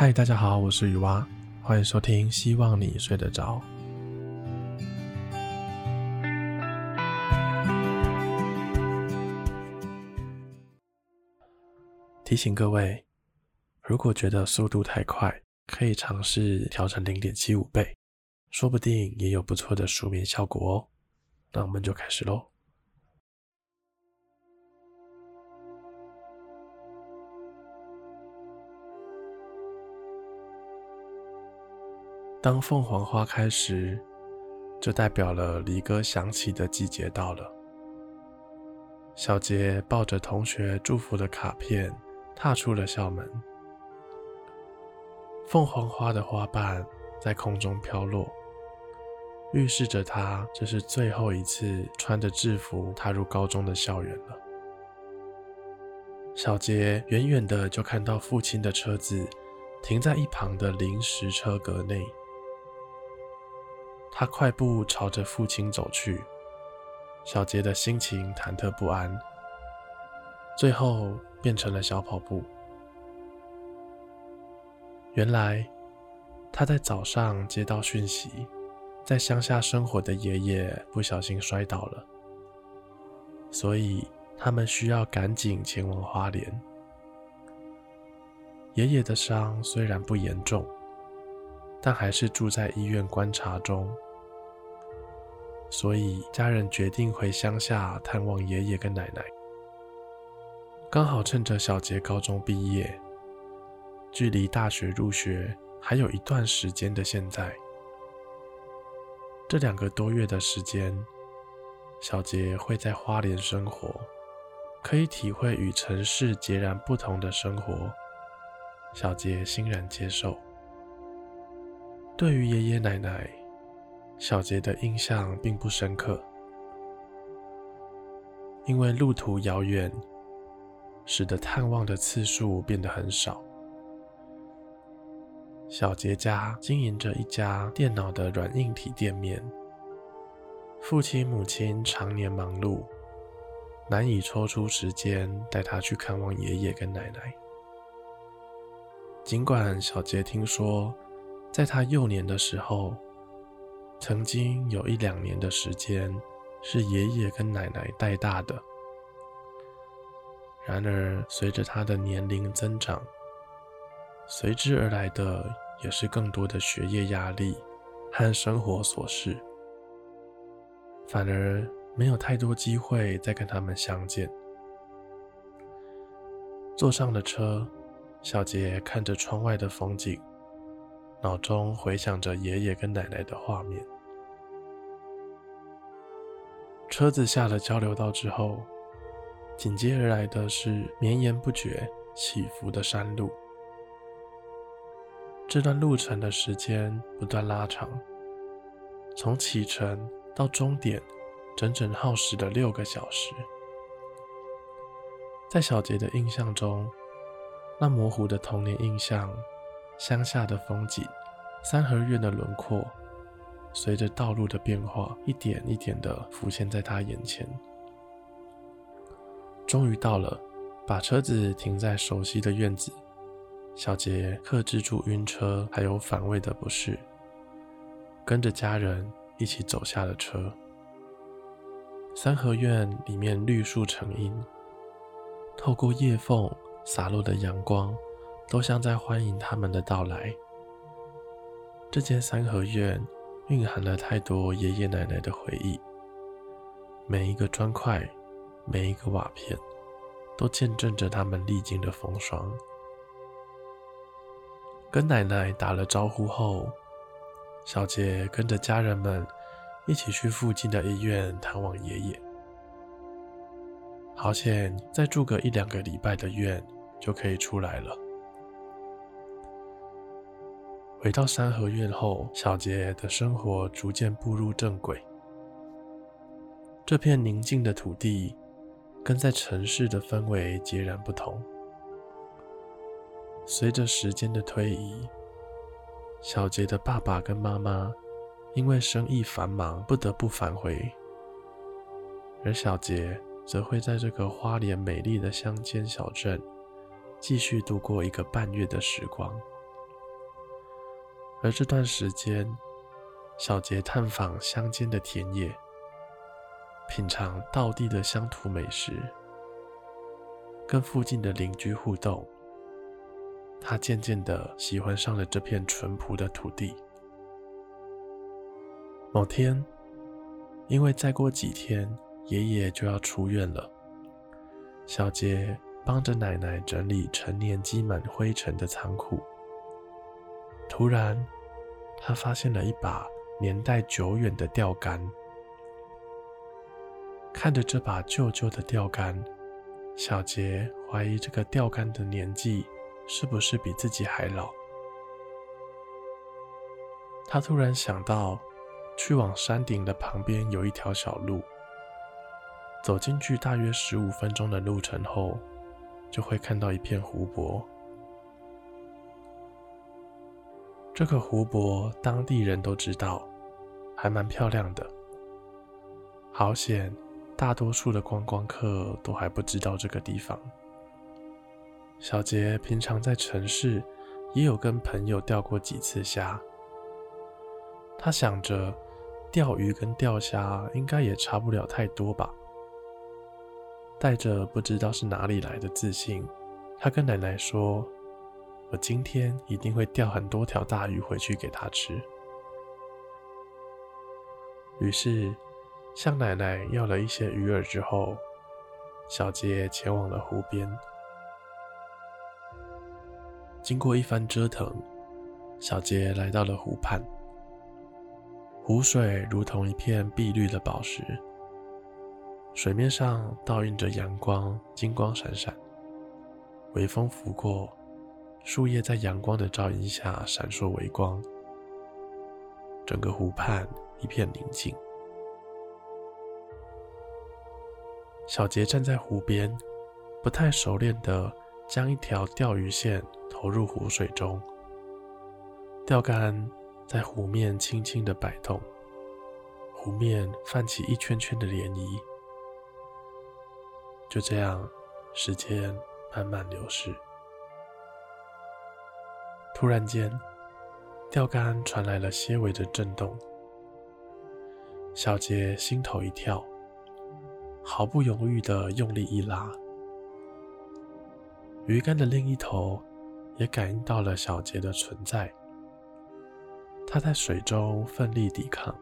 嗨，大家好，我是雨蛙，欢迎收听，希望你睡得着。提醒各位，如果觉得速度太快，可以尝试调成零点七五倍，说不定也有不错的舒眠效果哦。那我们就开始喽。当凤凰花开时，就代表了离歌响起的季节到了。小杰抱着同学祝福的卡片，踏出了校门。凤凰花的花瓣在空中飘落，预示着他这是最后一次穿着制服踏入高中的校园了。小杰远远的就看到父亲的车子停在一旁的临时车格内。他快步朝着父亲走去，小杰的心情忐忑不安，最后变成了小跑步。原来他在早上接到讯息，在乡下生活的爷爷不小心摔倒了，所以他们需要赶紧前往花莲。爷爷的伤虽然不严重，但还是住在医院观察中。所以，家人决定回乡下探望爷爷跟奶奶。刚好趁着小杰高中毕业，距离大学入学还有一段时间的现在，这两个多月的时间，小杰会在花莲生活，可以体会与城市截然不同的生活。小杰欣然接受。对于爷爷奶奶，小杰的印象并不深刻，因为路途遥远，使得探望的次数变得很少。小杰家经营着一家电脑的软硬体店面，父亲母亲常年忙碌，难以抽出时间带他去看望爷爷跟奶奶。尽管小杰听说，在他幼年的时候，曾经有一两年的时间是爷爷跟奶奶带大的。然而，随着他的年龄增长，随之而来的也是更多的学业压力和生活琐事，反而没有太多机会再跟他们相见。坐上了车，小杰看着窗外的风景。脑中回想着爷爷跟奶奶的画面。车子下了交流道之后，紧接而来的是绵延不绝、起伏的山路。这段路程的时间不断拉长，从启程到终点，整整耗时了六个小时。在小杰的印象中，那模糊的童年印象。乡下的风景，三合院的轮廓，随着道路的变化，一点一点地浮现在他眼前。终于到了，把车子停在熟悉的院子。小杰克制住晕车还有反胃的不适，跟着家人一起走下了车。三合院里面绿树成荫，透过叶缝洒落的阳光。都像在欢迎他们的到来。这间三合院蕴含了太多爷爷奶奶的回忆，每一个砖块，每一个瓦片，都见证着他们历经的风霜。跟奶奶打了招呼后，小杰跟着家人们一起去附近的医院探望爷爷。好险，再住个一两个礼拜的院就可以出来了。回到三合院后，小杰的生活逐渐步入正轨。这片宁静的土地，跟在城市的氛围截然不同。随着时间的推移，小杰的爸爸跟妈妈因为生意繁忙，不得不返回，而小杰则会在这个花莲美丽的乡间小镇，继续度过一个半月的时光。而这段时间，小杰探访乡间的田野，品尝道地的乡土美食，跟附近的邻居互动。他渐渐地喜欢上了这片淳朴的土地。某天，因为再过几天爷爷就要出院了，小杰帮着奶奶整理陈年积满灰尘的仓库。突然，他发现了一把。年代久远的钓竿，看着这把旧旧的钓竿，小杰怀疑这个钓竿的年纪是不是比自己还老。他突然想到，去往山顶的旁边有一条小路，走进去大约十五分钟的路程后，就会看到一片湖泊。这个湖泊，当地人都知道，还蛮漂亮的。好险，大多数的观光客都还不知道这个地方。小杰平常在城市也有跟朋友钓过几次虾，他想着钓鱼跟钓虾应该也差不了太多吧。带着不知道是哪里来的自信，他跟奶奶说。我今天一定会钓很多条大鱼回去给他吃。于是，向奶奶要了一些鱼饵之后，小杰前往了湖边。经过一番折腾，小杰来到了湖畔。湖水如同一片碧绿的宝石，水面上倒映着阳光，金光闪闪。微风拂过。树叶在阳光的照映下闪烁微光，整个湖畔一片宁静。小杰站在湖边，不太熟练地将一条钓鱼线投入湖水中，钓竿在湖面轻轻地摆动，湖面泛起一圈圈的涟漪。就这样，时间慢慢流逝。突然间，钓竿传来了些微的震动。小杰心头一跳，毫不犹豫地用力一拉，鱼竿的另一头也感应到了小杰的存在。他在水中奋力抵抗。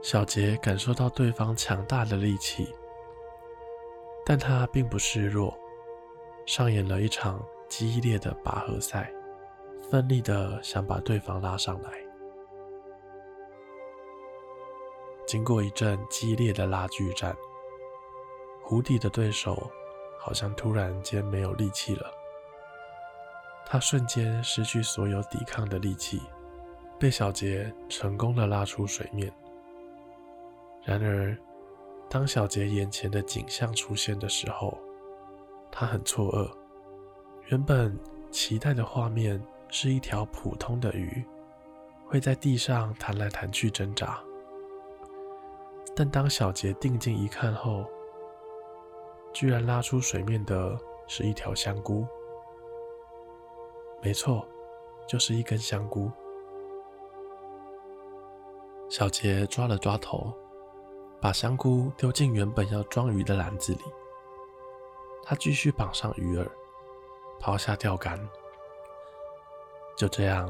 小杰感受到对方强大的力气，但他并不示弱，上演了一场。激烈的拔河赛，奋力的想把对方拉上来。经过一阵激烈的拉锯战，湖底的对手好像突然间没有力气了。他瞬间失去所有抵抗的力气，被小杰成功的拉出水面。然而，当小杰眼前的景象出现的时候，他很错愕。原本期待的画面是一条普通的鱼，会在地上弹来弹去挣扎。但当小杰定睛一看后，居然拉出水面的是一条香菇。没错，就是一根香菇。小杰抓了抓头，把香菇丢进原本要装鱼的篮子里。他继续绑上鱼饵。抛下钓竿，就这样，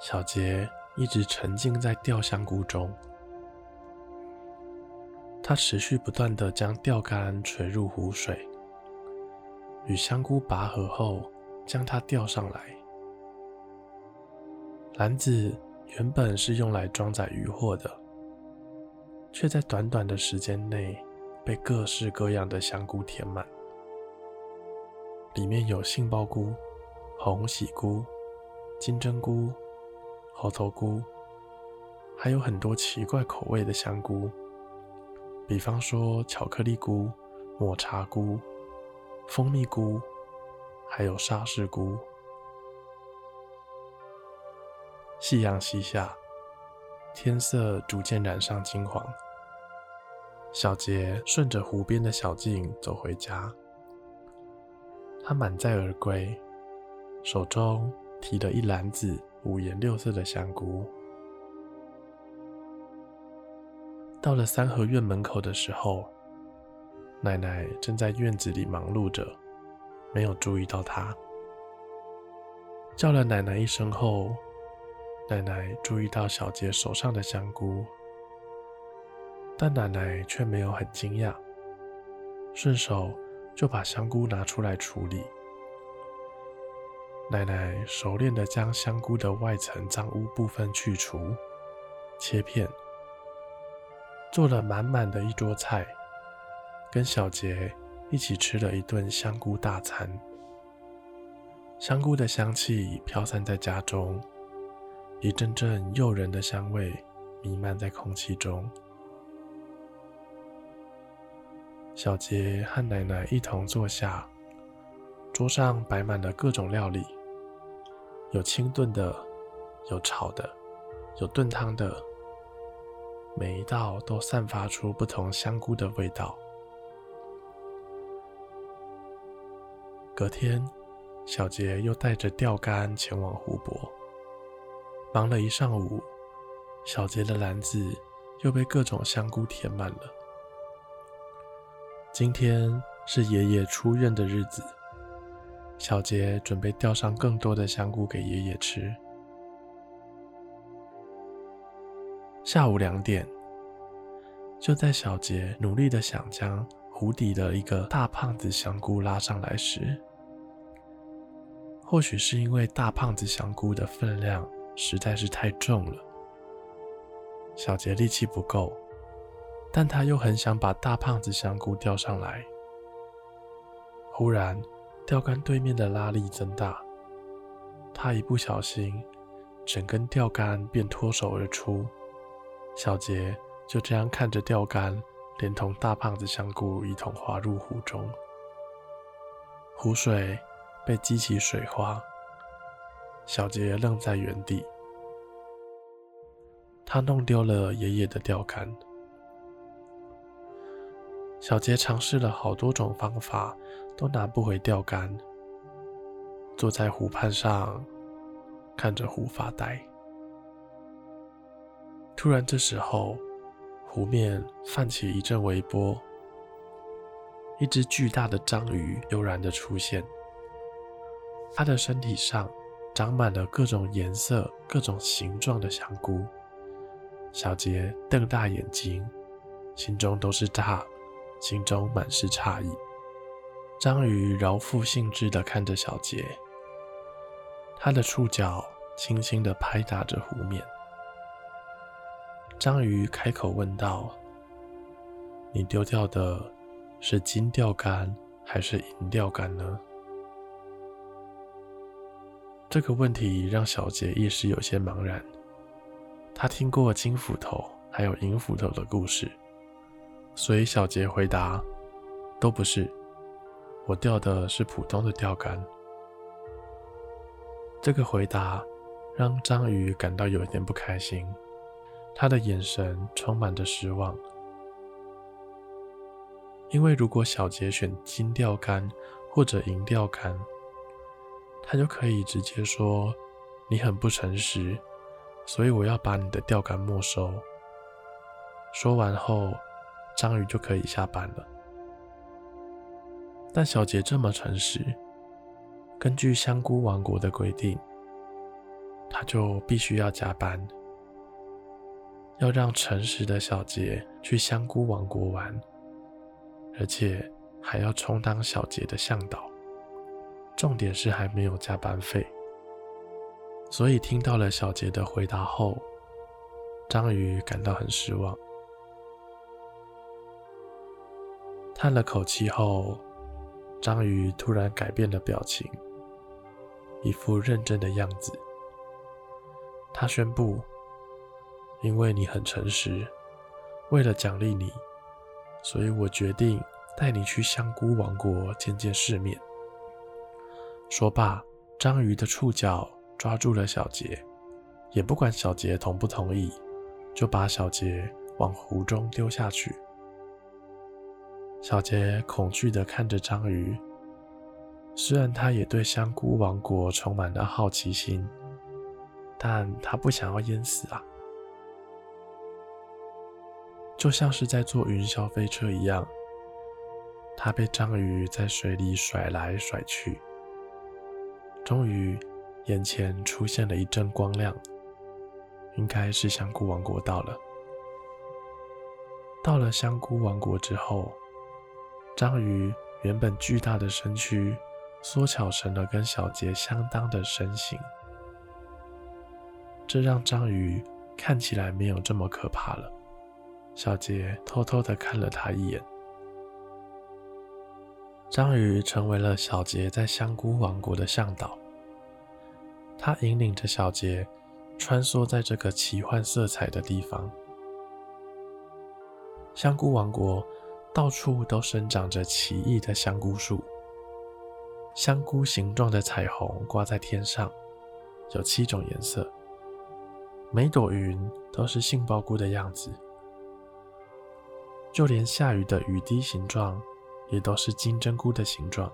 小杰一直沉浸在钓香菇中。他持续不断地将钓竿垂入湖水，与香菇拔河后，将它钓上来。篮子原本是用来装载渔获的，却在短短的时间内被各式各样的香菇填满。里面有杏鲍菇、红喜菇、金针菇、猴头菇，还有很多奇怪口味的香菇，比方说巧克力菇、抹茶菇、蜂蜜菇，还有沙士菇。夕阳西下，天色逐渐染上金黄。小杰顺着湖边的小径走回家。他满载而归，手中提了一篮子五颜六色的香菇。到了三合院门口的时候，奶奶正在院子里忙碌着，没有注意到她。叫了奶奶一声后，奶奶注意到小杰手上的香菇，但奶奶却没有很惊讶，顺手就把香菇拿出来处理。奶奶熟练地将香菇的外层脏污部分去除，切片，做了满满的一桌菜，跟小杰一起吃了一顿香菇大餐。香菇的香气飘散在家中，一阵阵诱人的香味弥漫在空气中。小杰和奶奶一同坐下，桌上摆满了各种料理。有清炖的，有炒的，有炖汤的，每一道都散发出不同香菇的味道。隔天，小杰又带着钓竿前往湖泊，忙了一上午，小杰的篮子又被各种香菇填满了。今天是爷爷出院的日子。小杰准备钓上更多的香菇给爷爷吃。下午两点，就在小杰努力的想将湖底的一个大胖子香菇拉上来时，或许是因为大胖子香菇的分量实在是太重了，小杰力气不够，但他又很想把大胖子香菇钓上来。忽然，钓竿对面的拉力增大，他一不小心，整根钓竿便脱手而出。小杰就这样看着钓竿，连同大胖子香菇一同滑入湖中。湖水被激起水花，小杰愣在原地。他弄丢了爷爷的钓竿。小杰尝试了好多种方法，都拿不回钓竿。坐在湖畔上，看着湖发呆。突然，这时候，湖面泛起一阵微波，一只巨大的章鱼悠然地出现。它的身体上长满了各种颜色、各种形状的香菇。小杰瞪大眼睛，心中都是大。心中满是诧异，章鱼饶富兴致地看着小杰，他的触角轻轻地拍打着湖面。章鱼开口问道：“你丢掉的是金钓竿还是银钓竿呢？”这个问题让小杰一时有些茫然。他听过金斧头还有银斧头的故事。所以小杰回答：“都不是，我钓的是普通的钓竿。”这个回答让章鱼感到有一点不开心，他的眼神充满着失望。因为如果小杰选金钓竿或者银钓竿，他就可以直接说：“你很不诚实，所以我要把你的钓竿没收。”说完后。章鱼就可以下班了，但小杰这么诚实，根据香菇王国的规定，他就必须要加班，要让诚实的小杰去香菇王国玩，而且还要充当小杰的向导。重点是还没有加班费，所以听到了小杰的回答后，章鱼感到很失望。叹了口气后，章鱼突然改变了表情，一副认真的样子。他宣布：“因为你很诚实，为了奖励你，所以我决定带你去香菇王国见见世面。”说罢，章鱼的触角抓住了小杰，也不管小杰同不同意，就把小杰往湖中丢下去。小杰恐惧地看着章鱼，虽然他也对香菇王国充满了好奇心，但他不想要淹死啊！就像是在坐云霄飞车一样，他被章鱼在水里甩来甩去，终于眼前出现了一阵光亮，应该是香菇王国到了。到了香菇王国之后，章鱼原本巨大的身躯缩小成了跟小杰相当的身形，这让章鱼看起来没有这么可怕了。小杰偷偷的看了他一眼，章鱼成为了小杰在香菇王国的向导，他引领着小杰穿梭在这个奇幻色彩的地方。香菇王国到处都生长着奇异的香菇树，香菇形状的彩虹挂在天上，有七种颜色，每朵云都是杏鲍菇的样子，就连下雨的雨滴形状也都是金针菇的形状。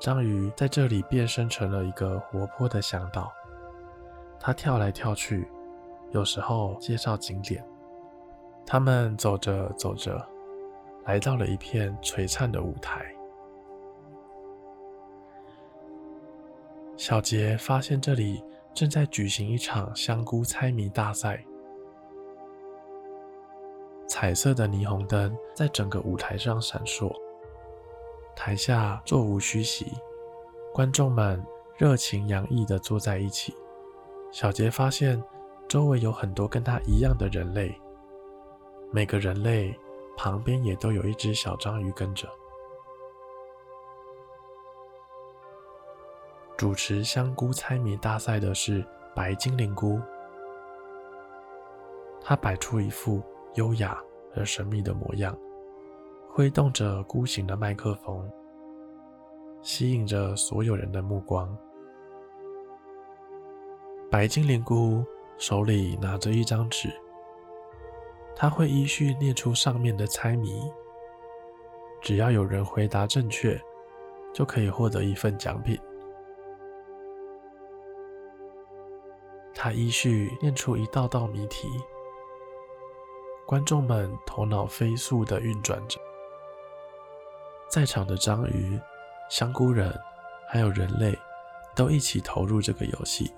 章鱼在这里变身成了一个活泼的向导，它跳来跳去。有时候介绍景点，他们走着走着，来到了一片璀璨的舞台。小杰发现这里正在举行一场香菇猜谜大赛，彩色的霓虹灯在整个舞台上闪烁，台下座无虚席，观众们热情洋溢地坐在一起。小杰发现。周围有很多跟他一样的人类，每个人类旁边也都有一只小章鱼跟着。主持香菇猜谜大赛的是白精灵菇，他摆出一副优雅而神秘的模样，挥动着菇形的麦克风，吸引着所有人的目光。白精灵菇。手里拿着一张纸，他会依序念出上面的猜谜，只要有人回答正确，就可以获得一份奖品。他依序念出一道道谜题，观众们头脑飞速的运转着，在场的章鱼、香菇人还有人类都一起投入这个游戏，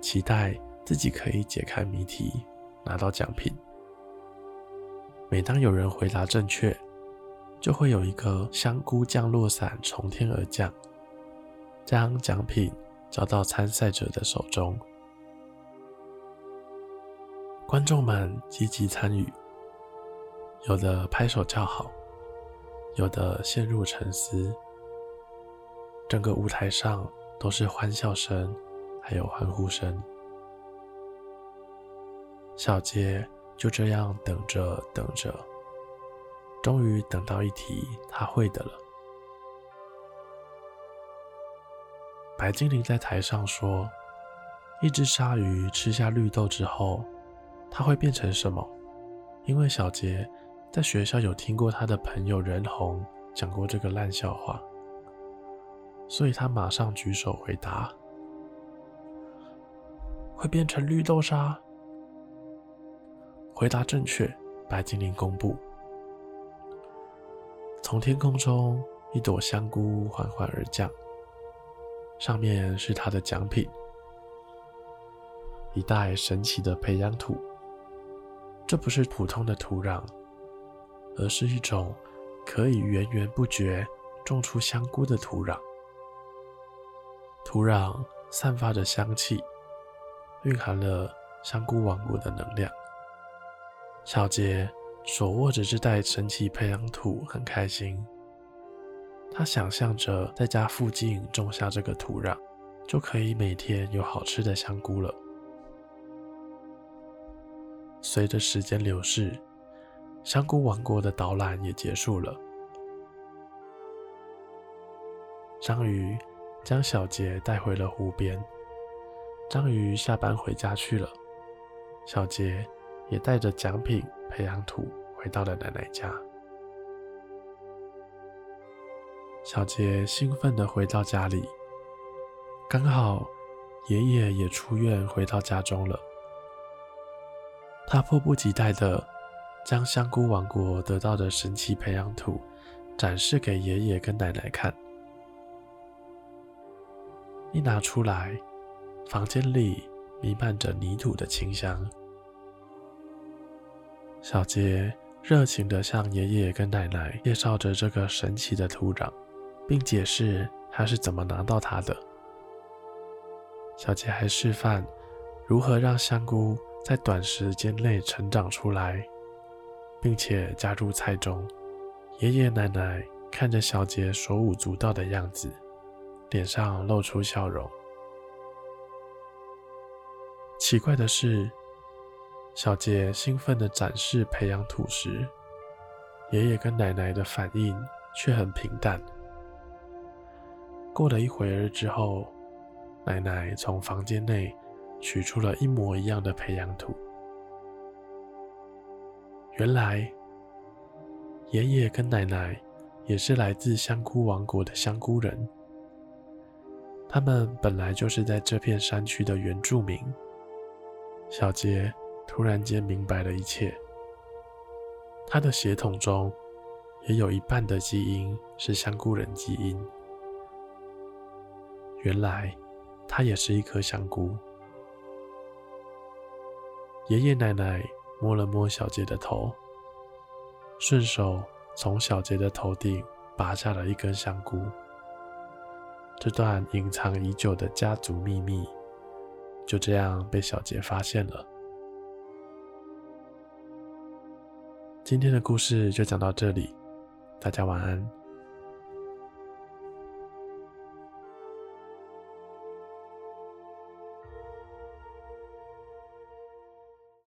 期待。自己可以解开谜题，拿到奖品。每当有人回答正确，就会有一个香菇降落伞从天而降，将奖品交到参赛者的手中。观众们积极参与，有的拍手叫好，有的陷入沉思。整个舞台上都是欢笑声，还有欢呼声。小杰就这样等着等着，终于等到一题他会的了。白精灵在台上说：“一只鲨鱼吃下绿豆之后，它会变成什么？”因为小杰在学校有听过他的朋友任红讲过这个烂笑话，所以他马上举手回答：“会变成绿豆沙。”回答正确，白精灵公布。从天空中一朵香菇缓缓而降，上面是他的奖品——一袋神奇的培养土。这不是普通的土壤，而是一种可以源源不绝种出香菇的土壤。土壤散发着香气，蕴含了香菇王国的能量。小杰手握着这袋神奇培养土，很开心。他想象着在家附近种下这个土壤，就可以每天有好吃的香菇了。随着时间流逝，香菇王国的导览也结束了。章鱼将小杰带回了湖边。章鱼下班回家去了。小杰。也带着奖品培养土回到了奶奶家。小杰兴奋地回到家里，刚好爷爷也出院回到家中了。他迫不及待地将香菇王国得到的神奇培养土展示给爷爷跟奶奶看。一拿出来，房间里弥漫着泥土的清香。小杰热情地向爷爷跟奶奶介绍着这个神奇的土壤。并解释他是怎么拿到它的。小杰还示范如何让香菇在短时间内成长出来，并且加入菜中。爷爷奶奶看着小杰手舞足蹈的样子，脸上露出笑容。奇怪的是，小杰兴奋地展示培养土时，爷爷跟奶奶的反应却很平淡。过了一会儿之后，奶奶从房间内取出了一模一样的培养土。原来，爷爷跟奶奶也是来自香菇王国的香菇人。他们本来就是在这片山区的原住民。小杰突然间明白了一切。他的血统中也有一半的基因是香菇人基因。原来，他也是一颗香菇。爷爷奶奶摸了摸小杰的头，顺手从小杰的头顶拔下了一根香菇。这段隐藏已久的家族秘密，就这样被小杰发现了。今天的故事就讲到这里，大家晚安。